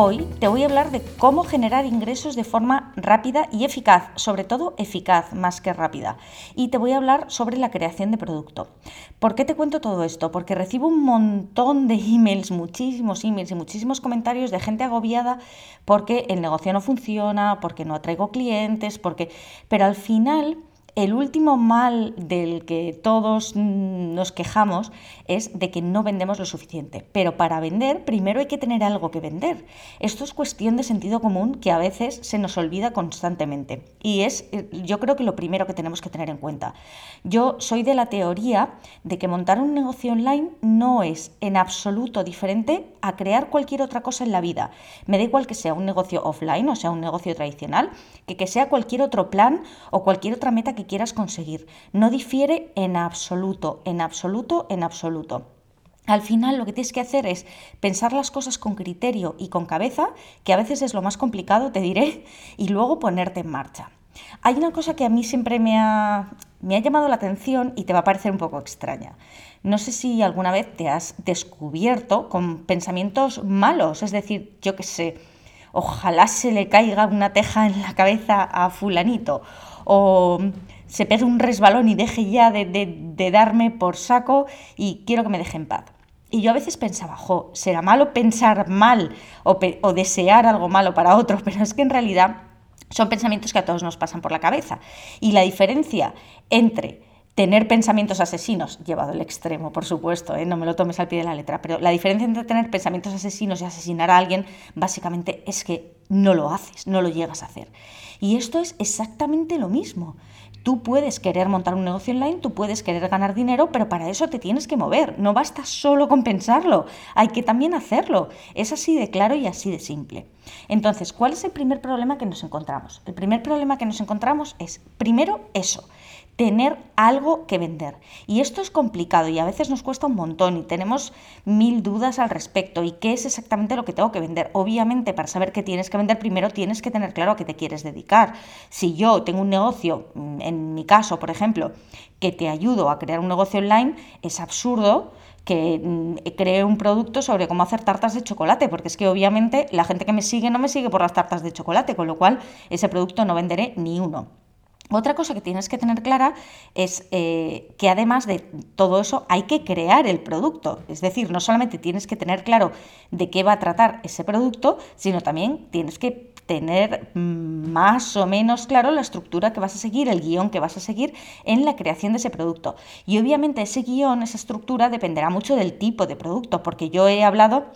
Hoy te voy a hablar de cómo generar ingresos de forma rápida y eficaz, sobre todo eficaz más que rápida. Y te voy a hablar sobre la creación de producto. ¿Por qué te cuento todo esto? Porque recibo un montón de emails, muchísimos emails y muchísimos comentarios de gente agobiada porque el negocio no funciona, porque no atraigo clientes, porque... Pero al final el último mal del que todos nos quejamos es de que no vendemos lo suficiente. Pero para vender, primero hay que tener algo que vender. Esto es cuestión de sentido común que a veces se nos olvida constantemente. Y es, yo creo que lo primero que tenemos que tener en cuenta. Yo soy de la teoría de que montar un negocio online no es en absoluto diferente a crear cualquier otra cosa en la vida. Me da igual que sea un negocio offline, o sea, un negocio tradicional, que que sea cualquier otro plan o cualquier otra meta que quieras conseguir. No difiere en absoluto, en absoluto, en absoluto. Al final lo que tienes que hacer es pensar las cosas con criterio y con cabeza, que a veces es lo más complicado, te diré, y luego ponerte en marcha. Hay una cosa que a mí siempre me ha, me ha llamado la atención y te va a parecer un poco extraña. No sé si alguna vez te has descubierto con pensamientos malos, es decir, yo qué sé, ojalá se le caiga una teja en la cabeza a fulanito, o se pegue un resbalón y deje ya de, darme por saco y quiero que me deje en paz. Y yo a veces pensaba, jo, será malo pensar mal o, o, desear algo malo para otro, pero es que en realidad son pensamientos que a todos nos pasan por la cabeza. Y la diferencia entre tener pensamientos asesinos, llevado al extremo, por supuesto, ¿eh? no me lo tomes al pie de la letra, pero la diferencia entre tener pensamientos asesinos y asesinar a alguien básicamente es que no lo haces, no lo llegas a hacer. Y esto es exactamente lo mismo. Tú puedes querer montar un negocio online, tú puedes querer ganar dinero, pero para eso te tienes que mover. No basta solo con pensarlo, hay que también hacerlo. Es así de claro y así de simple. Entonces, ¿cuál es el primer problema que nos encontramos? El primer problema que nos encontramos es, primero, eso, tener algo que vender. Y esto es complicado y a veces nos cuesta un montón y tenemos mil dudas al respecto. ¿Y qué es exactamente lo que tengo que vender? Obviamente, para saber qué tienes que vender, primero tienes que tener claro a qué te quieres dedicar. Si yo tengo un negocio, mm, en mi caso, por ejemplo, que te ayudo a crear un negocio online, es absurdo que mm, cree un producto sobre cómo hacer tartas de chocolate, porque es que obviamente la gente que me sigue no me sigue por las tartas de chocolate, con lo cual ese producto no venderé ni uno. Otra cosa que tienes que tener clara es eh, que además de todo eso hay que crear el producto. Es decir, no solamente tienes que tener claro de qué va a tratar ese producto, sino también tienes que tener mm, más o menos claro la estructura que vas a seguir, el guion que vas a seguir en la creación de ese producto. Y obviamente ese guion, esa estructura dependerá mucho del tipo de producto, porque yo he hablado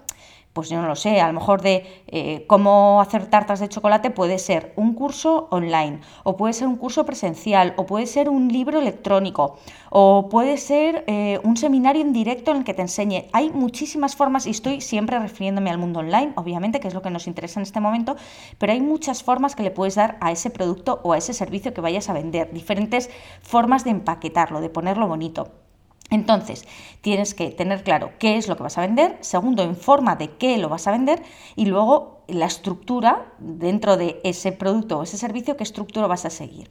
pues yo no lo sé, a lo mejor de eh, cómo hacer tartas de chocolate puede ser un curso online, o puede ser un curso presencial, o puede ser un libro electrónico, o puede ser eh, un seminario en directo en el que te enseñe. Hay muchísimas formas, y estoy siempre refiriéndome al mundo online, obviamente, que es lo que nos interesa en este momento, pero hay muchas formas que le puedes dar a ese producto o a ese servicio que vayas a vender, diferentes formas de empaquetarlo, de ponerlo bonito. Entonces, tienes que tener claro qué es lo que vas a vender, segundo, en forma de qué lo vas a vender y luego la estructura dentro de ese producto o ese servicio, qué estructura vas a seguir.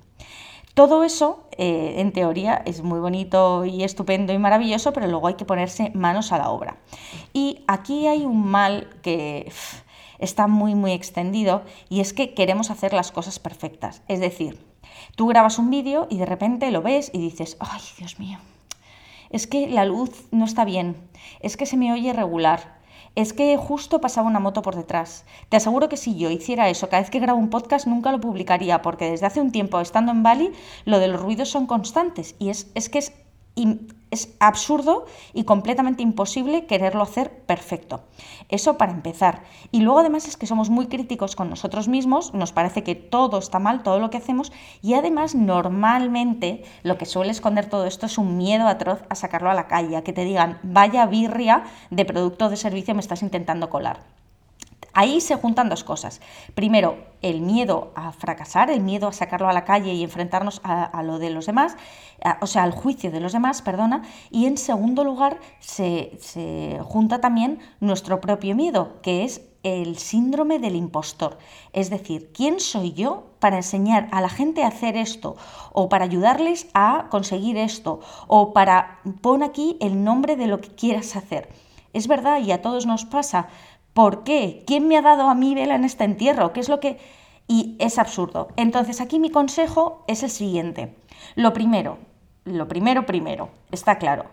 Todo eso, eh, en teoría, es muy bonito y estupendo y maravilloso, pero luego hay que ponerse manos a la obra. Y aquí hay un mal que está muy, muy extendido y es que queremos hacer las cosas perfectas. Es decir, tú grabas un vídeo y de repente lo ves y dices, ay, Dios mío, es que la luz no está bien, es que se me oye regular, es que justo pasaba una moto por detrás. Te aseguro que si yo hiciera eso cada vez que grabo un podcast nunca lo publicaría, porque desde hace un tiempo estando en Bali lo de los ruidos son constantes. Y es, es que es es absurdo y completamente imposible quererlo hacer perfecto. Eso para empezar. Y luego además es que somos muy críticos con nosotros mismos, nos parece que todo está mal, todo lo que hacemos, y además normalmente lo que suele esconder todo esto es un miedo atroz a sacarlo a la calle, a que te digan, vaya birria de producto o de servicio me estás intentando colar Ahí se juntan dos cosas. Primero, el miedo a fracasar, el miedo a sacarlo a la calle y enfrentarnos a, lo de los demás, o sea, al juicio de los demás, perdona. Y en segundo lugar, se, se junta también nuestro propio miedo, que es el síndrome del impostor. Es decir, ¿quién soy yo para enseñar a la gente a hacer esto? O para ayudarles a conseguir esto? O para pon aquí el nombre de lo que quieras hacer. Es verdad y a todos nos pasa. ¿Por qué? ¿Quién me ha dado a mí vela en este entierro? ¿Qué es lo que...? Y es absurdo. Entonces aquí mi consejo es el siguiente. Lo primero, lo primero primero, está claro.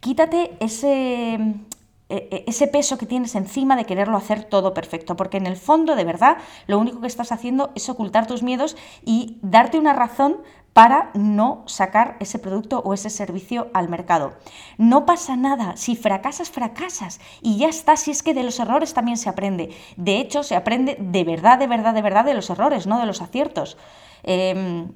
Quítate ese, e, e, ese peso que tienes encima de quererlo hacer todo perfecto, porque en el fondo, de verdad, lo único que estás haciendo es ocultar tus miedos y darte una razón para no sacar ese producto o ese servicio al mercado. No pasa nada, si fracasas, fracasas y ya está, si es que de los errores también se aprende. De hecho, se aprende de verdad, de verdad, de verdad de los errores, no de los aciertos. Em,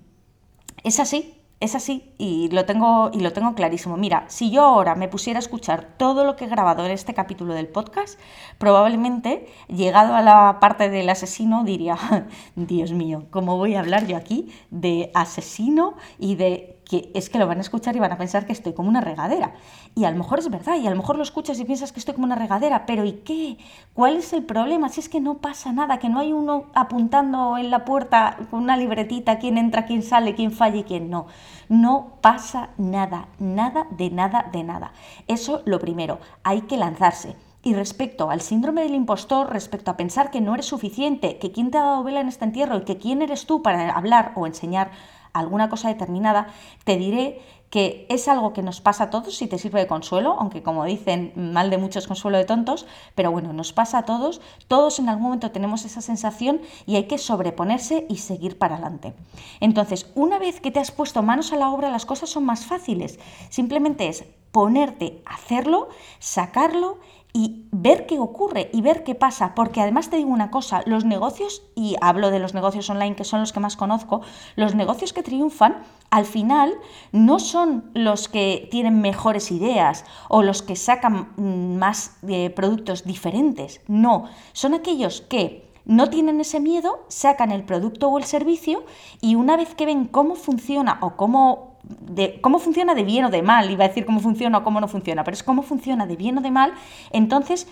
es así, es así y lo, tengo, y lo tengo clarísimo. Mira, si yo ahora me pusiera a escuchar todo lo que he grabado en este capítulo del podcast, probablemente, llegado a la parte del asesino, diría, Dios mío, ¿cómo voy a hablar yo aquí de asesino y de que es que lo van a escuchar y van a pensar que estoy como una regadera. Y a lo mejor es verdad, y a lo mejor lo escuchas y piensas que estoy como una regadera, pero ¿y qué? ¿Cuál es el problema? Si es que no pasa nada, que no hay uno apuntando en la puerta con una libretita quién entra, quién sale, quién falla y quién no. No pasa nada, nada de nada de nada. Eso lo primero, hay que lanzarse. Y respecto al síndrome del impostor, respecto a pensar que no eres suficiente, que quién te ha dado vela en este entierro y que quién eres tú para hablar o enseñar alguna cosa determinada, te diré que es algo que nos pasa a todos si te sirve de consuelo, aunque como dicen, mal de muchos consuelo de tontos, pero bueno, nos pasa a todos, todos en algún momento tenemos esa sensación y hay que sobreponerse y seguir para adelante. Entonces, una vez que te has puesto manos a la obra, las cosas son más fáciles. Simplemente es ponerte a hacerlo, sacarlo y ver qué ocurre y ver qué pasa, porque además te digo una cosa, los negocios, y hablo de los negocios online que son los que más conozco, los negocios que triunfan al final no son los que tienen mejores ideas o los que sacan mm, más eh, productos diferentes, no, son aquellos que no tienen ese miedo, sacan el producto o el servicio y una vez que ven cómo funciona o cómo de cómo funciona de bien o de mal, iba a decir cómo funciona o cómo no funciona, pero es cómo funciona de bien o de mal, entonces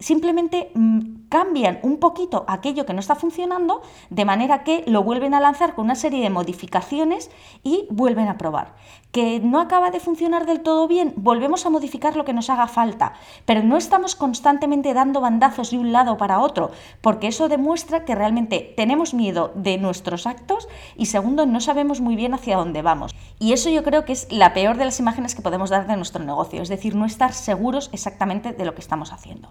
simplemente mm, cambian un poquito aquello que no está funcionando, de manera que lo vuelven a lanzar con una serie de modificaciones y vuelven a probar. Que no acaba de funcionar del todo bien, volvemos a modificar lo que nos haga falta, pero no estamos constantemente dando bandazos de un lado para otro, porque eso demuestra que realmente tenemos miedo de nuestros actos y segundo, no sabemos muy bien hacia dónde vamos. Y eso yo creo que es la peor de las imágenes que podemos dar de nuestro negocio, es decir, no estar seguros exactamente de lo que estamos haciendo.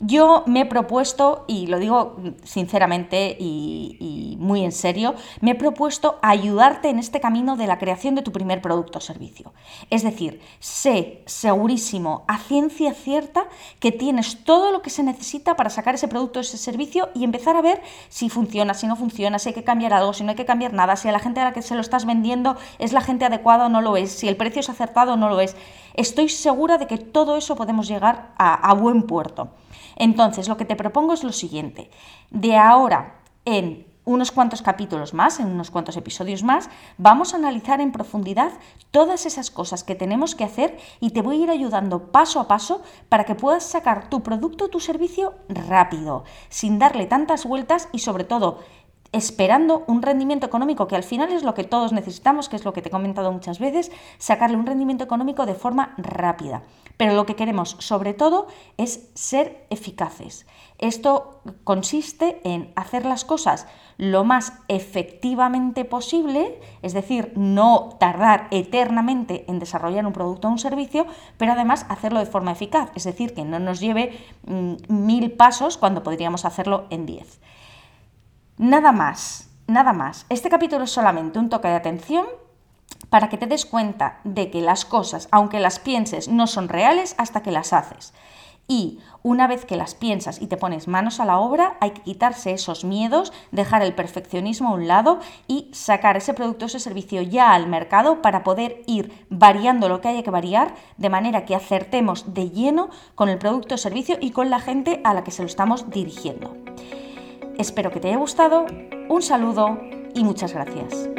Yo me he propuesto, y lo digo sinceramente y, muy en serio, me he propuesto ayudarte en este camino de la creación de tu primer producto o servicio. Es decir, sé segurísimo, a ciencia cierta, que tienes todo lo que se necesita para sacar ese producto o ese servicio y empezar a ver si funciona, si no funciona, si hay que cambiar algo, si no hay que cambiar nada, si a la gente a la que se lo estás vendiendo es la gente adecuada o no lo es, si el precio es acertado o no lo es. Estoy segura de que todo eso podemos llegar a buen puerto. Entonces, lo que te propongo es lo siguiente. De ahora en unos cuantos capítulos más, en unos cuantos episodios más, vamos a analizar en profundidad todas esas cosas que tenemos que hacer y te voy a ir ayudando paso a paso para que puedas sacar tu producto o tu servicio rápido, sin darle tantas vueltas y sobre todo esperando un rendimiento económico, que al final es lo que todos necesitamos, que es lo que te he comentado muchas veces, sacarle un rendimiento económico de forma rápida. Pero lo que queremos sobre todo es ser eficaces. Esto consiste en hacer las cosas lo más efectivamente posible, es decir, no tardar eternamente en desarrollar un producto o un servicio, pero además hacerlo de forma eficaz, es decir, que no nos lleve mm, mil pasos cuando podríamos hacerlo en diez. Nada más, nada más. Este capítulo es solamente un toque de atención para que te des cuenta de que las cosas, aunque las pienses, no son reales hasta que las haces. Y una vez que las piensas y te pones manos a la obra, hay que quitarse esos miedos, dejar el perfeccionismo a un lado y sacar ese producto o ese servicio ya al mercado para poder ir variando lo que haya que variar de manera que acertemos de lleno con el producto o servicio y con la gente a la que se lo estamos dirigiendo. Espero que te haya gustado, un saludo y muchas gracias.